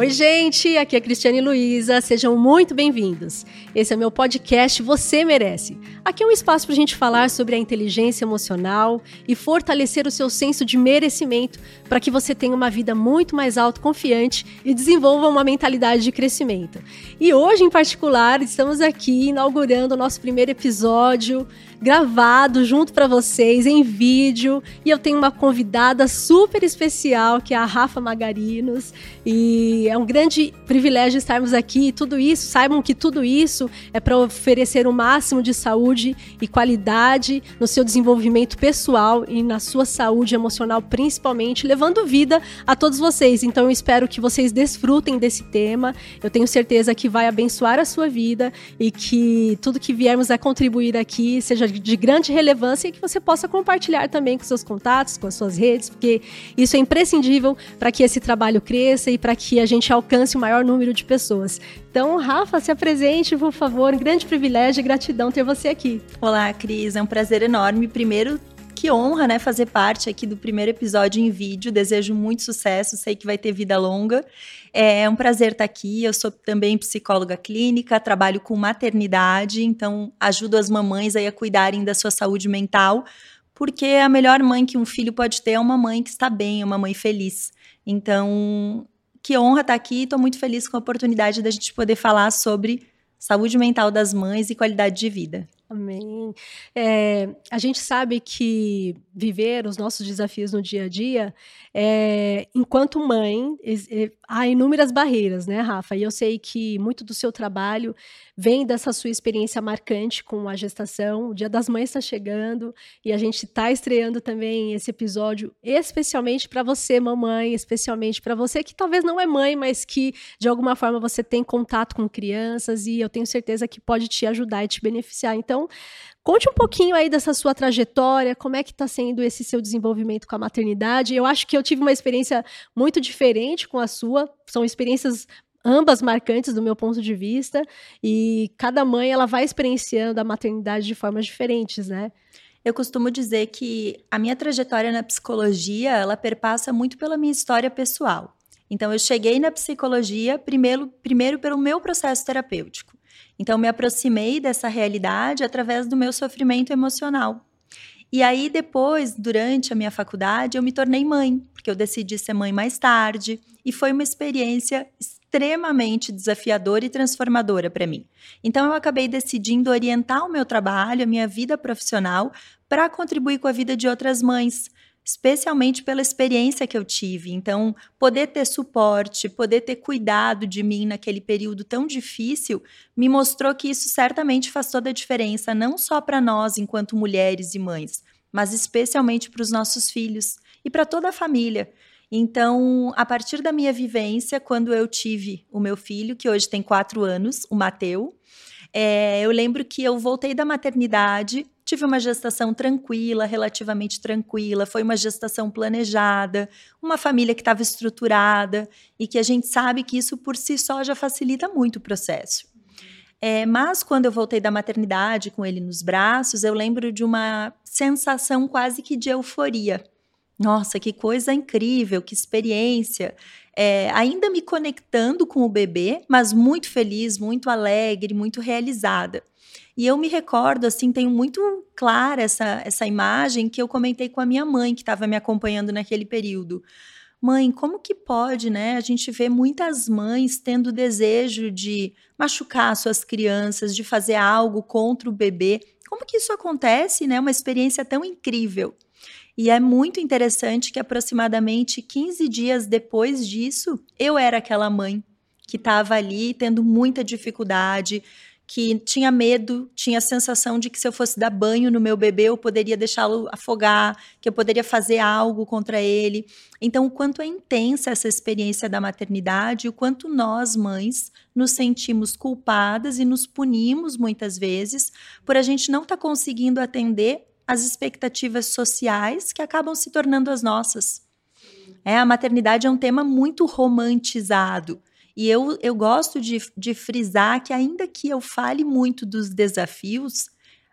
Oi, gente, aqui é Cristiane Luiza, sejam muito bem-vindos. Esse é meu podcast Você Merece. Aqui é um espaço para a gente falar sobre a inteligência emocional e fortalecer o seu senso de merecimento para que você tenha uma vida muito mais autoconfiante e desenvolva uma mentalidade de crescimento. E hoje, em particular, estamos aqui inaugurando o nosso primeiro episódio gravado junto para vocês em vídeo e eu tenho uma convidada super especial que é a Rafa Magarinos e é um grande privilégio estarmos aqui. Tudo isso, saibam que tudo isso é para oferecer o máximo de saúde e qualidade no seu desenvolvimento pessoal e na sua saúde emocional, principalmente, levando vida a todos vocês. Então eu espero que vocês desfrutem desse tema. Eu tenho certeza que vai abençoar a sua vida e que tudo que viermos a contribuir aqui seja de grande relevância e que você possa compartilhar também com seus contatos, com as suas redes, porque isso é imprescindível para que esse trabalho cresça e para que a gente alcance o maior número de pessoas. Então, Rafa, se apresente, por favor. Um grande privilégio e gratidão ter você aqui. Olá, Cris. É um prazer enorme. Primeiro, que honra, né, fazer parte aqui do primeiro episódio em vídeo. Desejo muito sucesso, sei que vai ter vida longa. É um prazer estar aqui. Eu sou também psicóloga clínica, trabalho com maternidade, então ajudo as mamães aí a cuidarem da sua saúde mental, porque a melhor mãe que um filho pode ter é uma mãe que está bem, é uma mãe feliz. Então, que honra estar aqui. Estou muito feliz com a oportunidade da gente poder falar sobre saúde mental das mães e qualidade de vida. Amém. É, a gente sabe que viver os nossos desafios no dia a dia, é, enquanto mãe, é, há inúmeras barreiras, né, Rafa? E eu sei que muito do seu trabalho vem dessa sua experiência marcante com a gestação. O Dia das Mães está chegando e a gente está estreando também esse episódio, especialmente para você, mamãe, especialmente para você que talvez não é mãe, mas que de alguma forma você tem contato com crianças e eu tenho certeza que pode te ajudar e te beneficiar. Então, então, conte um pouquinho aí dessa sua trajetória, como é que está sendo esse seu desenvolvimento com a maternidade. Eu acho que eu tive uma experiência muito diferente com a sua, são experiências ambas marcantes do meu ponto de vista, e cada mãe ela vai experienciando a maternidade de formas diferentes, né? Eu costumo dizer que a minha trajetória na psicologia, ela perpassa muito pela minha história pessoal. Então, eu cheguei na psicologia primeiro, primeiro pelo meu processo terapêutico. Então, me aproximei dessa realidade através do meu sofrimento emocional. E aí, depois, durante a minha faculdade, eu me tornei mãe, porque eu decidi ser mãe mais tarde, e foi uma experiência extremamente desafiadora e transformadora para mim. Então, eu acabei decidindo orientar o meu trabalho, a minha vida profissional, para contribuir com a vida de outras mães, especialmente pela experiência que eu tive. Então, poder ter suporte, poder ter cuidado de mim naquele período tão difícil, me mostrou que isso certamente faz toda a diferença, não só para nós enquanto mulheres e mães, mas especialmente para os nossos filhos e para toda a família. Então, a partir da minha vivência, quando eu tive o meu filho, que hoje tem quatro anos, o Mateu, é, eu lembro que eu voltei da maternidade Tive uma gestação tranquila, relativamente tranquila, foi uma gestação planejada, uma família que estava estruturada e que a gente sabe que isso por si só já facilita muito o processo. É, mas quando eu voltei da maternidade com ele nos braços, eu lembro de uma sensação quase que de euforia. Nossa, que coisa incrível, que experiência. É, ainda me conectando com o bebê, mas muito feliz, muito alegre, muito realizada. E eu me recordo, assim, tenho muito clara essa, essa imagem que eu comentei com a minha mãe, que estava me acompanhando naquele período. Mãe, como que pode, né? A gente vê muitas mães tendo desejo de machucar suas crianças, de fazer algo contra o bebê. Como que isso acontece, né? Uma experiência tão incrível. E é muito interessante que aproximadamente 15 dias depois disso, eu era aquela mãe que estava ali tendo muita dificuldade, que tinha medo, tinha a sensação de que se eu fosse dar banho no meu bebê, eu poderia deixá-lo afogar, que eu poderia fazer algo contra ele. Então, o quanto é intensa essa experiência da maternidade, o quanto nós, mães, nos sentimos culpadas e nos punimos muitas vezes por a gente não estar tá conseguindo atender as expectativas sociais que acabam se tornando as nossas. É, a maternidade é um tema muito romantizado. E eu, eu gosto de, de frisar que, ainda que eu fale muito dos desafios,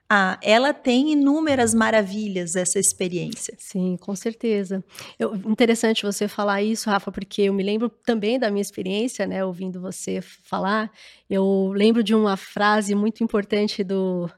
ah, ela tem inúmeras maravilhas essa experiência. Sim, com certeza. Eu, interessante você falar isso, Rafa, porque eu me lembro também da minha experiência, né, ouvindo você falar. Eu lembro de uma frase muito importante do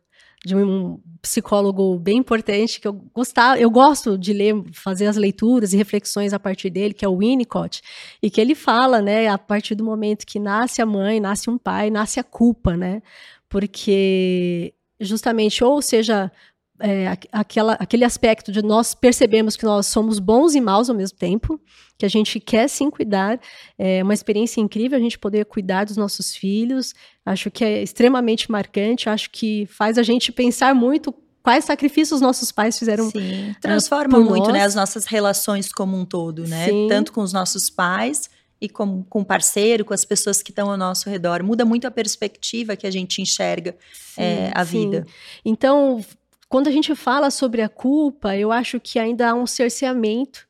de um psicólogo bem importante que eu gostava, eu gosto de ler, fazer as leituras e reflexões a partir dele, que é o Winnicott, e que ele fala, né, a partir do momento que nasce a mãe, nasce um pai, nasce a culpa, né? Porque justamente, ou seja, é, aquela, aquele aspecto de nós percebemos que nós somos bons e maus ao mesmo tempo, que a gente quer sim cuidar, é uma experiência incrível a gente poder cuidar dos nossos filhos, acho que é extremamente marcante, acho que faz a gente pensar muito quais sacrifícios nossos pais fizeram. Sim, transforma muito né, as nossas relações como um todo, né? Sim. Tanto com os nossos pais e com, com o parceiro, com as pessoas que estão ao nosso redor. Muda muito a perspectiva que a gente enxerga sim, é, a sim. vida. Então, quando a gente fala sobre a culpa, eu acho que ainda há um cerceamento,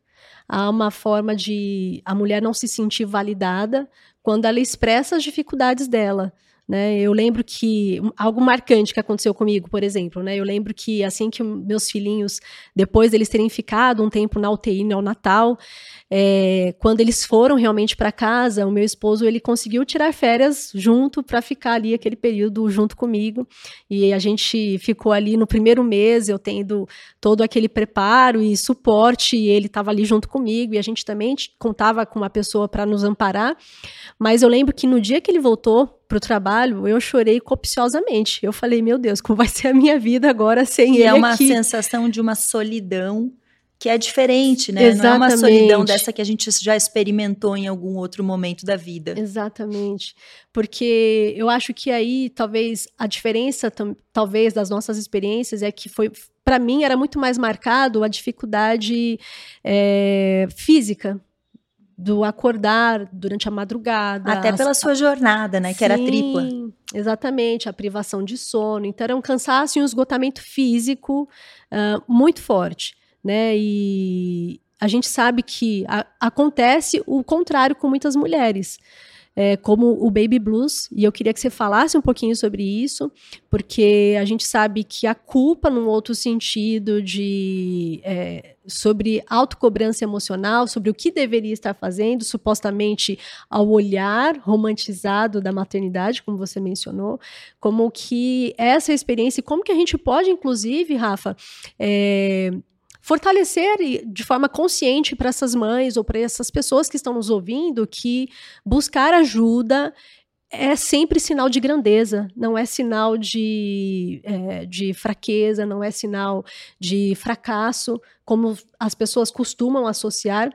há uma forma de a mulher não se sentir validada quando ela expressa as dificuldades dela. Né? Eu lembro que algo marcante que aconteceu comigo, por exemplo, né? Eu lembro que assim que meus filhinhos, depois deles terem ficado um tempo na UTI neonatal, é, quando eles foram realmente para casa, o meu esposo ele conseguiu tirar férias junto para ficar ali aquele período junto comigo. E a gente ficou ali no primeiro mês, eu tendo todo aquele preparo e suporte, e ele estava ali junto comigo, e a gente também contava com uma pessoa para nos amparar. Mas eu lembro que no dia que ele voltou para o trabalho, eu chorei copiosamente. Eu falei, meu Deus, como vai ser a minha vida agora sem e ele? É uma aqui? sensação de uma solidão que é diferente, né? Exatamente. Não é uma solidão dessa que a gente já experimentou em algum outro momento da vida. Exatamente. Porque eu acho que aí talvez a diferença talvez das nossas experiências é que foi para mim era muito mais marcado a dificuldade é, física do acordar durante a madrugada. Até pela sua jornada, né? Que Sim, era tripla. Exatamente, a privação de sono. Então, era um cansaço e um esgotamento físico uh, muito forte, né? E a gente sabe que a, acontece o contrário com muitas mulheres é, como o baby blues, e eu queria que você falasse um pouquinho sobre isso, porque a gente sabe que a culpa, num outro sentido, de é, sobre autocobrança emocional, sobre o que deveria estar fazendo, supostamente ao olhar romantizado da maternidade, como você mencionou, como que essa experiência, como que a gente pode, inclusive, Rafa, é, fortalecer de forma consciente para essas mães ou para essas pessoas que estão nos ouvindo que buscar ajuda é sempre sinal de grandeza, não é sinal de, é, de fraqueza, não é sinal de fracasso, como as pessoas costumam associar.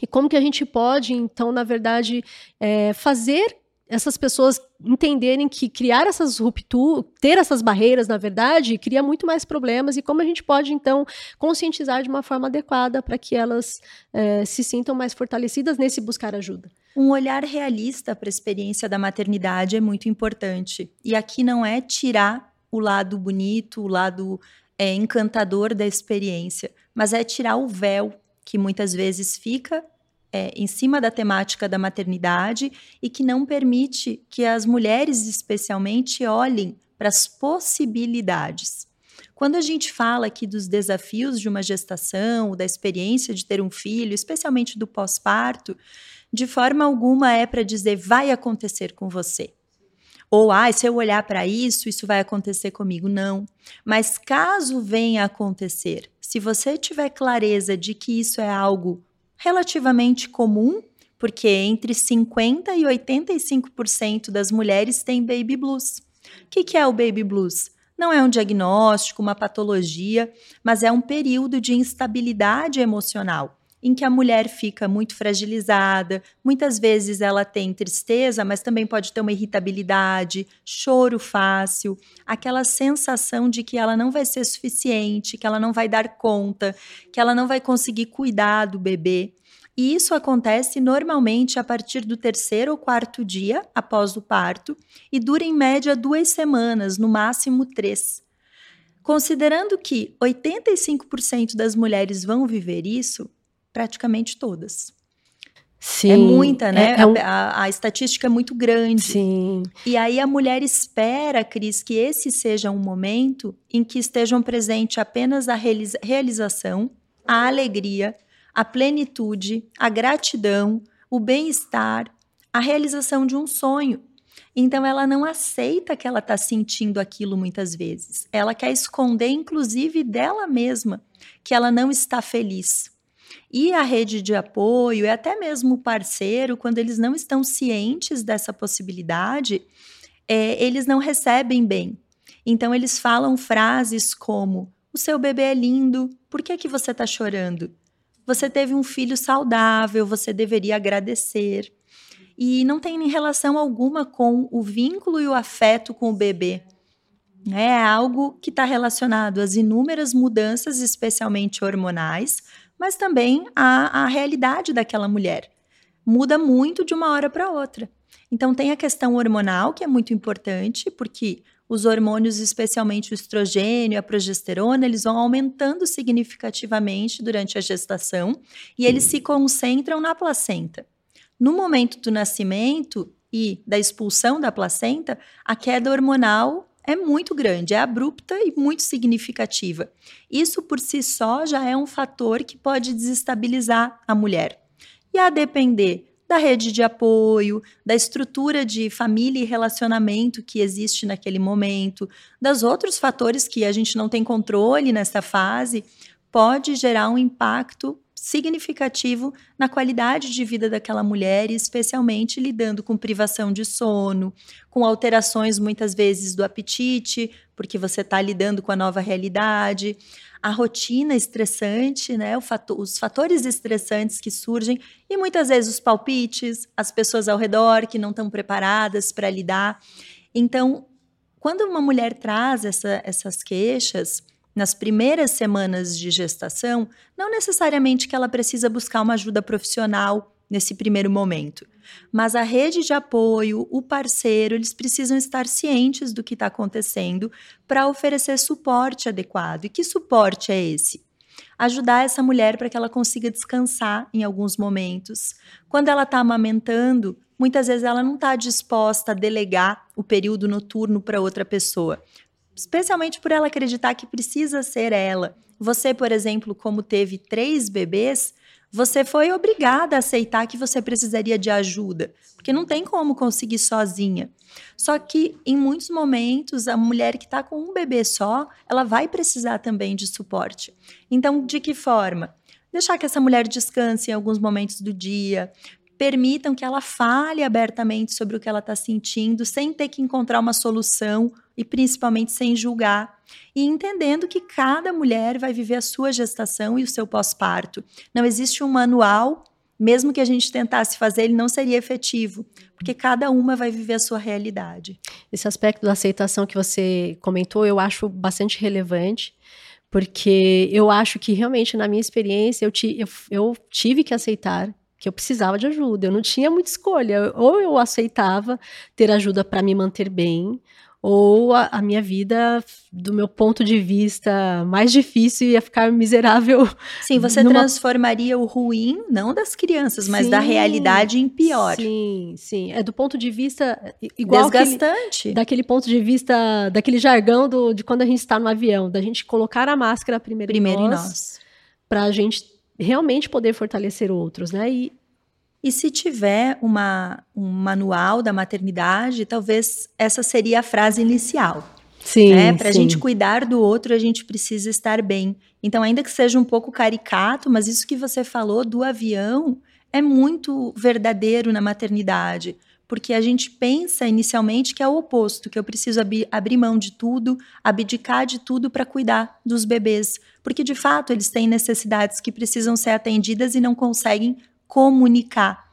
E como que a gente pode, então, na verdade, é, fazer essas pessoas entenderem que criar essas rupturas, ter essas barreiras, na verdade, cria muito mais problemas e como a gente pode, então, conscientizar de uma forma adequada para que elas é, se sintam mais fortalecidas nesse buscar ajuda. Um olhar realista para a experiência da maternidade é muito importante. E aqui não é tirar o lado bonito, o lado é, encantador da experiência, mas é tirar o véu que muitas vezes fica é, em cima da temática da maternidade e que não permite que as mulheres, especialmente, olhem para as possibilidades. Quando a gente fala aqui dos desafios de uma gestação, da experiência de ter um filho, especialmente do pós-parto, de forma alguma é para dizer vai acontecer com você. Ou, ah, se eu olhar para isso, isso vai acontecer comigo. Não. Mas caso venha a acontecer, se você tiver clareza de que isso é algo relativamente comum, porque entre 50% e 85% das mulheres têm baby blues. O que, que é o baby blues? Não é um diagnóstico, uma patologia, mas é um período de instabilidade emocional em que a mulher fica muito fragilizada, muitas vezes ela tem tristeza, mas também pode ter uma irritabilidade, choro fácil, aquela sensação de que ela não vai ser suficiente, que ela não vai dar conta, que ela não vai conseguir cuidar do bebê. E isso acontece normalmente a partir do terceiro ou quarto dia após o parto e dura em média duas semanas, no máximo três. Considerando que 85% das mulheres vão viver isso, praticamente todas. Sim, é muita, né? É, é um... a, a, a, estatística é muito grande. Sim. E aí a mulher espera, Cris, que esse seja um momento em que estejam presentes apenas a realização, a alegria, a plenitude, a gratidão, o bem-estar, a realização de um sonho. Então ela não aceita que ela está sentindo aquilo muitas vezes. Ela quer esconder, inclusive, dela mesma, que ela não está feliz. E a rede de apoio e até mesmo o parceiro, quando eles não estão cientes dessa possibilidade, é, eles não recebem bem. Então eles falam frases como: "O seu bebê é lindo, por que que você está chorando? Você teve um filho saudável, você deveria agradecer." E não tem relação alguma com o vínculo e o afeto com o bebê. É algo que está relacionado às inúmeras mudanças, especialmente hormonais, mas também a, a realidade daquela mulher. Muda muito de uma hora para outra. Então, tem a questão hormonal, que é muito importante, porque os hormônios, especialmente o estrogênio e a progesterona, eles vão aumentando significativamente durante a gestação e eles se concentram na placenta. No momento do nascimento e da expulsão da placenta, a queda hormonal é muito grande, é abrupta e muito significativa. Isso por si só já é um fator que pode desestabilizar a mulher. E a depender da rede de apoio, da estrutura de família e relacionamento que existe naquele momento, dos outros fatores que a gente não tem controle nessa fase, pode gerar um impacto significativo na qualidade de vida daquela mulher, especialmente lidando com privação de sono, com alterações muitas vezes do apetite, porque você está lidando com a nova realidade, a rotina estressante, né, fator, os fatores estressantes que surgem e muitas vezes os palpites, as pessoas ao redor que não estão preparadas para lidar. Então, quando uma mulher traz essa, essas queixas, nas primeiras semanas de gestação, não necessariamente que ela precisa buscar uma ajuda profissional nesse primeiro momento. Mas a rede de apoio, o parceiro, eles precisam estar cientes do que está acontecendo para oferecer suporte adequado. E que suporte é esse? Ajudar essa mulher para que ela consiga descansar em alguns momentos. Quando ela está amamentando, muitas vezes ela não está disposta a delegar o período noturno para outra pessoa especialmente por ela acreditar que precisa ser ela. Você, por exemplo, como teve três bebês, você foi obrigada a aceitar que você precisaria de ajuda, porque não tem como conseguir sozinha. Só que em muitos momentos, a mulher que está com um bebê só, ela vai precisar também de suporte. Então, de que forma? Deixar que essa mulher descanse em alguns momentos do dia, permitam que ela fale abertamente sobre o que ela está sentindo, sem ter que encontrar uma solução e principalmente sem julgar. E entendendo que cada mulher vai viver a sua gestação e o seu pós-parto. Não existe um manual, mesmo que a gente tentasse fazer, ele não seria efetivo, porque cada uma vai viver a sua realidade. Esse aspecto da aceitação que você comentou, eu acho bastante relevante porque eu acho que realmente na minha experiência eu, ti, eu, eu, tive que aceitar que eu precisava de ajuda. Eu não tinha muita escolha. Ou eu aceitava ter ajuda para me manter bem, ou a, a, minha vida, do meu ponto de vista mais difícil, ia ficar miserável. Sim, você numa... transformaria o ruim, não das crianças, mas sim, da realidade em pior. Sim, sim. É do ponto de vista igual. Desgastante. Aquele, daquele ponto de vista, daquele jargão do, de quando a gente está no avião, da gente colocar a máscara primeiro, primeiro em nós. Em nós. Para a gente realmente poder fortalecer outros, né? E, e se tiver uma, um manual da maternidade, talvez essa seria a frase inicial. Sim. Né? Para a gente cuidar do outro, a gente precisa estar bem. Então, ainda que seja um pouco caricato, mas isso que você falou do avião é muito verdadeiro na maternidade. Porque a gente pensa inicialmente que é o oposto, que eu preciso ab abrir mão de tudo, abdicar de tudo para cuidar dos bebês. Porque de fato eles têm necessidades que precisam ser atendidas e não conseguem comunicar.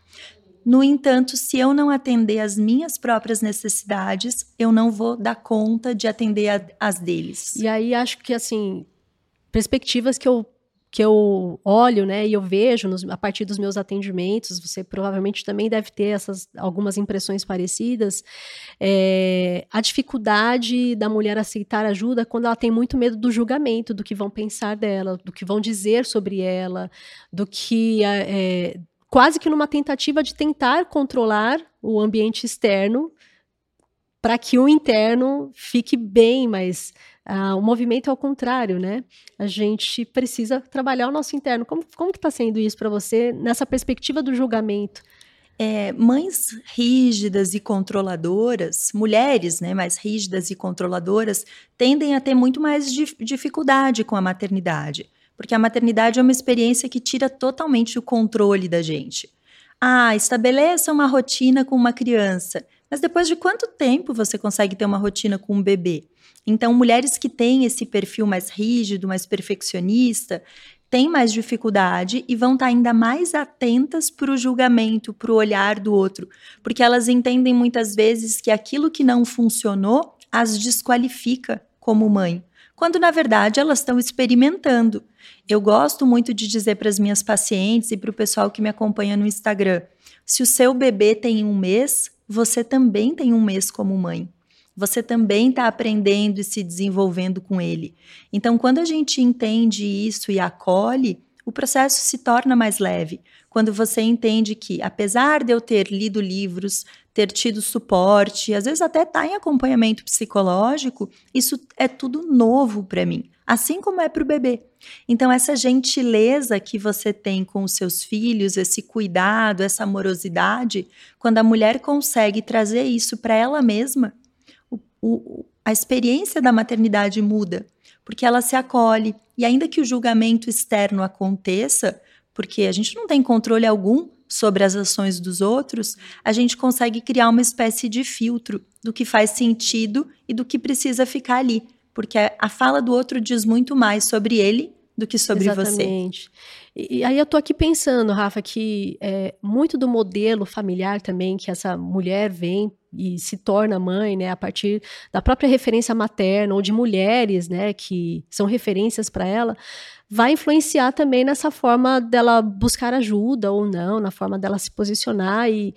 No entanto, se eu não atender às minhas próprias necessidades, eu não vou dar conta de atender as deles. E aí acho que assim, perspectivas que eu que eu olho, né, e eu vejo nos, a partir dos meus atendimentos, você provavelmente também deve ter essas algumas impressões parecidas, é, a dificuldade da mulher aceitar ajuda quando ela tem muito medo do julgamento, do que vão pensar dela, do que vão dizer sobre ela, do que é, quase que numa tentativa de tentar controlar o ambiente externo para que o interno fique bem, mas uh, o movimento é o contrário, né? A gente precisa trabalhar o nosso interno. Como, como que está sendo isso para você nessa perspectiva do julgamento? É, mães rígidas e controladoras, mulheres né, mais rígidas e controladoras, tendem a ter muito mais dif dificuldade com a maternidade, porque a maternidade é uma experiência que tira totalmente o controle da gente. Ah, estabeleça uma rotina com uma criança, mas depois de quanto tempo você consegue ter uma rotina com um bebê? Então, mulheres que têm esse perfil mais rígido, mais perfeccionista, têm mais dificuldade e vão estar tá ainda mais atentas para o julgamento, para o olhar do outro, porque elas entendem muitas vezes que aquilo que não funcionou as desqualifica como mãe, quando na verdade elas estão experimentando. Eu gosto muito de dizer para as minhas pacientes e para o pessoal que me acompanha no Instagram: se o seu bebê tem um mês, você também tem um mês como mãe você também está aprendendo e se desenvolvendo com ele. Então, quando a gente entende isso e acolhe, o processo se torna mais leve. Quando você entende que, apesar de eu ter lido livros, ter tido suporte, às vezes até estar tá em acompanhamento psicológico, isso é tudo novo para mim, assim como é para o bebê. Então, essa gentileza que você tem com os seus filhos, esse cuidado, essa amorosidade, quando a mulher consegue trazer isso para ela mesma, o, a experiência da maternidade muda, porque ela se acolhe. E ainda que o julgamento externo aconteça, porque a gente não tem controle algum sobre as ações dos outros, a gente consegue criar uma espécie de filtro do que faz sentido e do que precisa ficar ali. Porque a fala do outro diz muito mais sobre ele do que sobre Exatamente. você. E, e aí eu tô aqui pensando, Rafa, que é, muito do modelo familiar também que essa mulher vem e se torna mãe, né, a partir da própria referência materna ou de mulheres, né, que são referências para ela, vai influenciar também nessa forma dela buscar ajuda ou não, na forma dela se posicionar e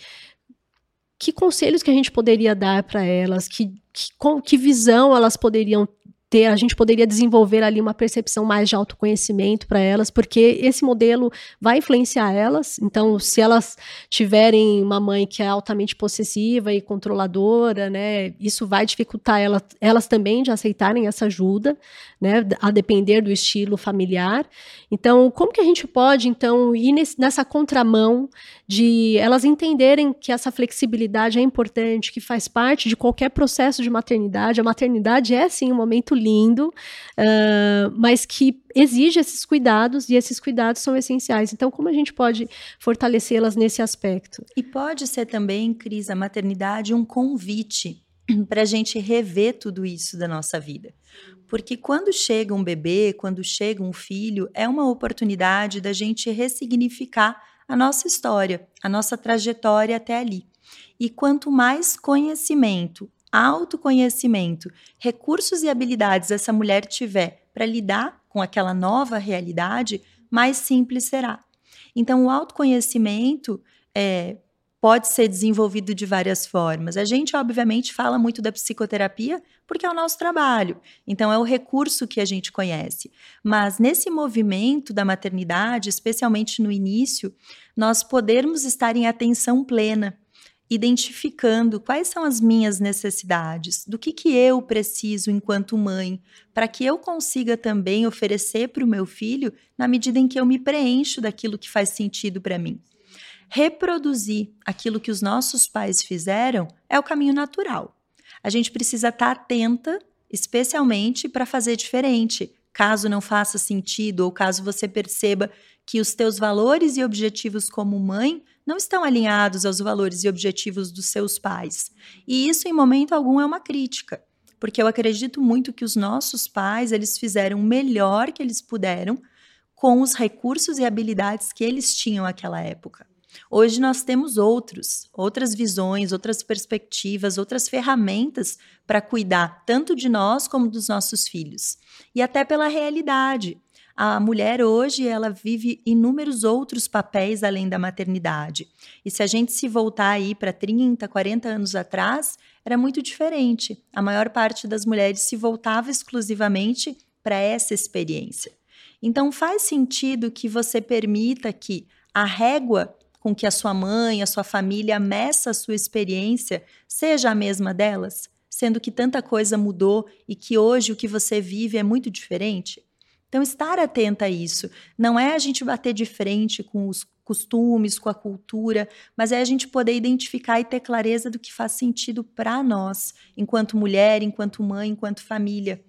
que conselhos que a gente poderia dar para elas, que, que, que visão elas poderiam ter, a gente poderia desenvolver ali uma percepção mais de autoconhecimento para elas, porque esse modelo vai influenciar elas. Então, se elas tiverem uma mãe que é altamente possessiva e controladora, né, isso vai dificultar elas, elas também de aceitarem essa ajuda, né, a depender do estilo familiar. Então, como que a gente pode então ir nesse, nessa contramão de elas entenderem que essa flexibilidade é importante, que faz parte de qualquer processo de maternidade. A maternidade é sim um momento lindo, uh, mas que exige esses cuidados e esses cuidados são essenciais. Então, como a gente pode fortalecê-las nesse aspecto? E pode ser também, Cris, a maternidade um convite para a gente rever tudo isso da nossa vida. Porque quando chega um bebê, quando chega um filho, é uma oportunidade da gente ressignificar a nossa história, a nossa trajetória até ali. E quanto mais conhecimento, autoconhecimento, recursos e habilidades essa mulher tiver para lidar com aquela nova realidade, mais simples será. Então, o autoconhecimento é, pode ser desenvolvido de várias formas. A gente, obviamente, fala muito da psicoterapia porque é o nosso trabalho, então é o recurso que a gente conhece. Mas nesse movimento da maternidade, especialmente no início, nós podermos estar em atenção plena identificando quais são as minhas necessidades, do que, que eu preciso enquanto mãe, para que eu consiga também oferecer para o meu filho na medida em que eu me preencho daquilo que faz sentido para mim reproduzir aquilo que os nossos pais fizeram é o caminho natural. A gente precisa estar atenta, especialmente para fazer diferente, caso não faça sentido ou caso você perceba que os teus valores e objetivos como mãe não estão alinhados aos valores e objetivos dos seus pais. E isso em momento algum é uma crítica, porque eu acredito muito que os nossos pais, eles fizeram o melhor que eles puderam com os recursos e habilidades que eles tinham naquela época. Hoje nós temos outros, outras visões, outras perspectivas, outras ferramentas para cuidar tanto de nós como dos nossos filhos. E até pela realidade. A mulher hoje, ela vive inúmeros outros papéis além da maternidade. E se a gente se voltar aí para 30, 40 anos atrás, era muito diferente. A maior parte das mulheres se voltava exclusivamente para essa experiência. Então faz sentido que você permita que a régua com que a sua mãe, a sua família meça a sua experiência seja a mesma delas, sendo que tanta coisa mudou e que hoje o que você vive é muito diferente? Então, estar atenta a isso. Não é a gente bater de frente com os costumes, com a cultura, mas é a gente poder identificar e ter clareza do que faz sentido para nós, enquanto mulher, enquanto mãe, enquanto família.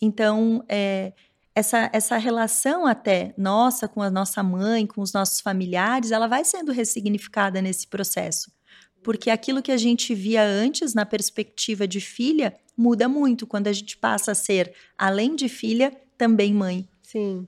Então, é, essa, essa relação até nossa com a nossa mãe, com os nossos familiares, ela vai sendo ressignificada nesse processo. Porque aquilo que a gente via antes na perspectiva de filha muda muito quando a gente passa a ser, além de filha, também mãe. Sim.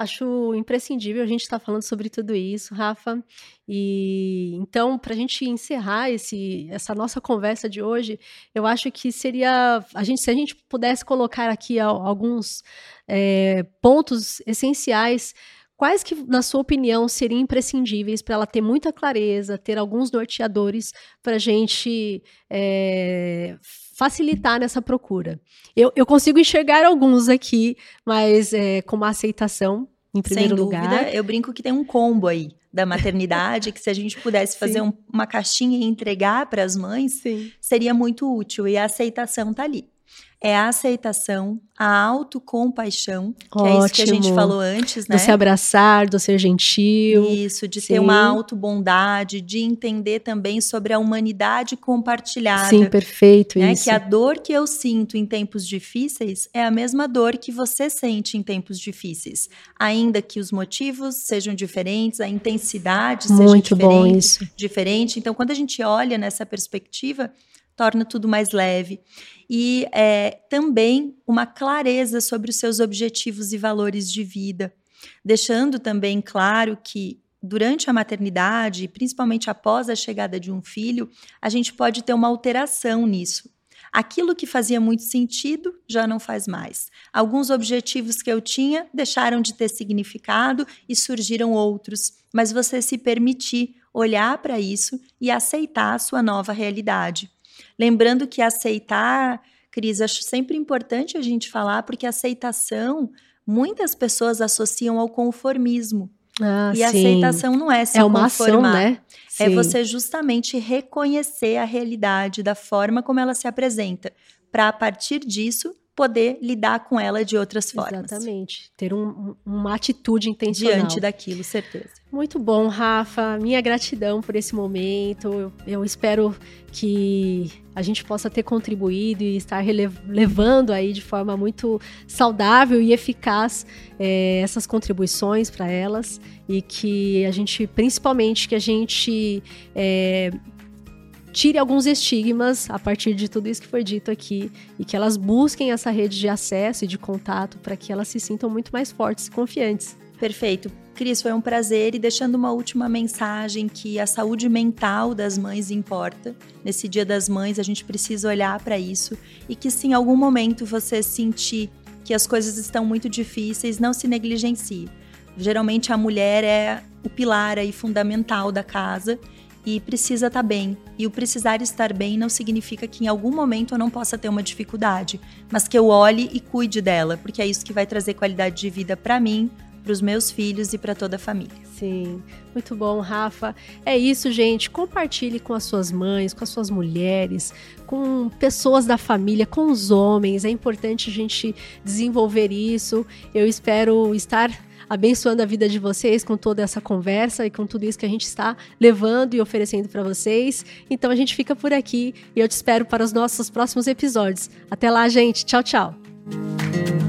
Acho imprescindível a gente estar tá falando sobre tudo isso, Rafa. E então, para a gente encerrar esse, essa nossa conversa de hoje, eu acho que seria a gente, se a gente pudesse colocar aqui alguns é, pontos essenciais quais que, na sua opinião, seriam imprescindíveis para ela ter muita clareza, ter alguns norteadores para a gente é, facilitar nessa procura? Eu, eu, consigo enxergar alguns aqui, mas é, como aceitação, em primeiro Sem lugar. dúvida, eu brinco que tem um combo aí da maternidade, que se a gente pudesse fazer um, uma caixinha e entregar para as mães, Sim. seria muito útil, e a aceitação está ali é a aceitação, a autocompaixão, que Ótimo. é isso que a gente falou antes, né? Do se abraçar, do ser gentil. Isso, de Sim. ter uma autobondade, de entender também sobre a humanidade compartilhada. Sim, perfeito né? isso. Que a dor que eu sinto em tempos difíceis é a mesma dor que você sente em tempos difíceis. Ainda que os motivos sejam diferentes, a intensidade Muito seja diferente, bom isso. diferente. Então, quando a gente olha nessa perspectiva, torna tudo mais leve. E é, também uma clareza sobre os seus objetivos e valores de vida, deixando também claro que durante a maternidade, principalmente após a chegada de um filho, a gente pode ter uma alteração nisso. Aquilo que fazia muito sentido já não faz mais. Alguns objetivos que eu tinha deixaram de ter significado e surgiram outros, mas você se permitir olhar para isso e aceitar a sua nova realidade. Lembrando que aceitar, Cris, acho sempre importante a gente falar, porque aceitação muitas pessoas associam ao conformismo. Ah, e aceitação não é se é uma conformar. ação, né? É sim. você justamente reconhecer a realidade da forma como ela se apresenta, para a partir disso poder lidar com ela de outras formas. Exatamente. Ter um, uma atitude intencional. Diante daquilo, certeza. Muito bom, Rafa. Minha gratidão por esse momento. Eu, eu espero que a gente possa ter contribuído e estar levando aí de forma muito saudável e eficaz é, essas contribuições para elas e que a gente, principalmente, que a gente é, tire alguns estigmas a partir de tudo isso que foi dito aqui e que elas busquem essa rede de acesso e de contato para que elas se sintam muito mais fortes e confiantes. Perfeito. Cris, foi um prazer e deixando uma última mensagem que a saúde mental das mães importa. Nesse Dia das Mães a gente precisa olhar para isso e que se em algum momento você sentir que as coisas estão muito difíceis, não se negligencie. Geralmente a mulher é o pilar aí fundamental da casa e precisa estar tá bem. E o precisar estar bem não significa que em algum momento eu não possa ter uma dificuldade, mas que eu olhe e cuide dela, porque é isso que vai trazer qualidade de vida para mim, para os meus filhos e para toda a família. Sim, muito bom, Rafa. É isso, gente. Compartilhe com as suas mães, com as suas mulheres, com pessoas da família, com os homens. É importante a gente desenvolver isso. Eu espero estar abençoando a vida de vocês com toda essa conversa e com tudo isso que a gente está levando e oferecendo para vocês. Então a gente fica por aqui e eu te espero para os nossos próximos episódios. Até lá, gente. Tchau, tchau.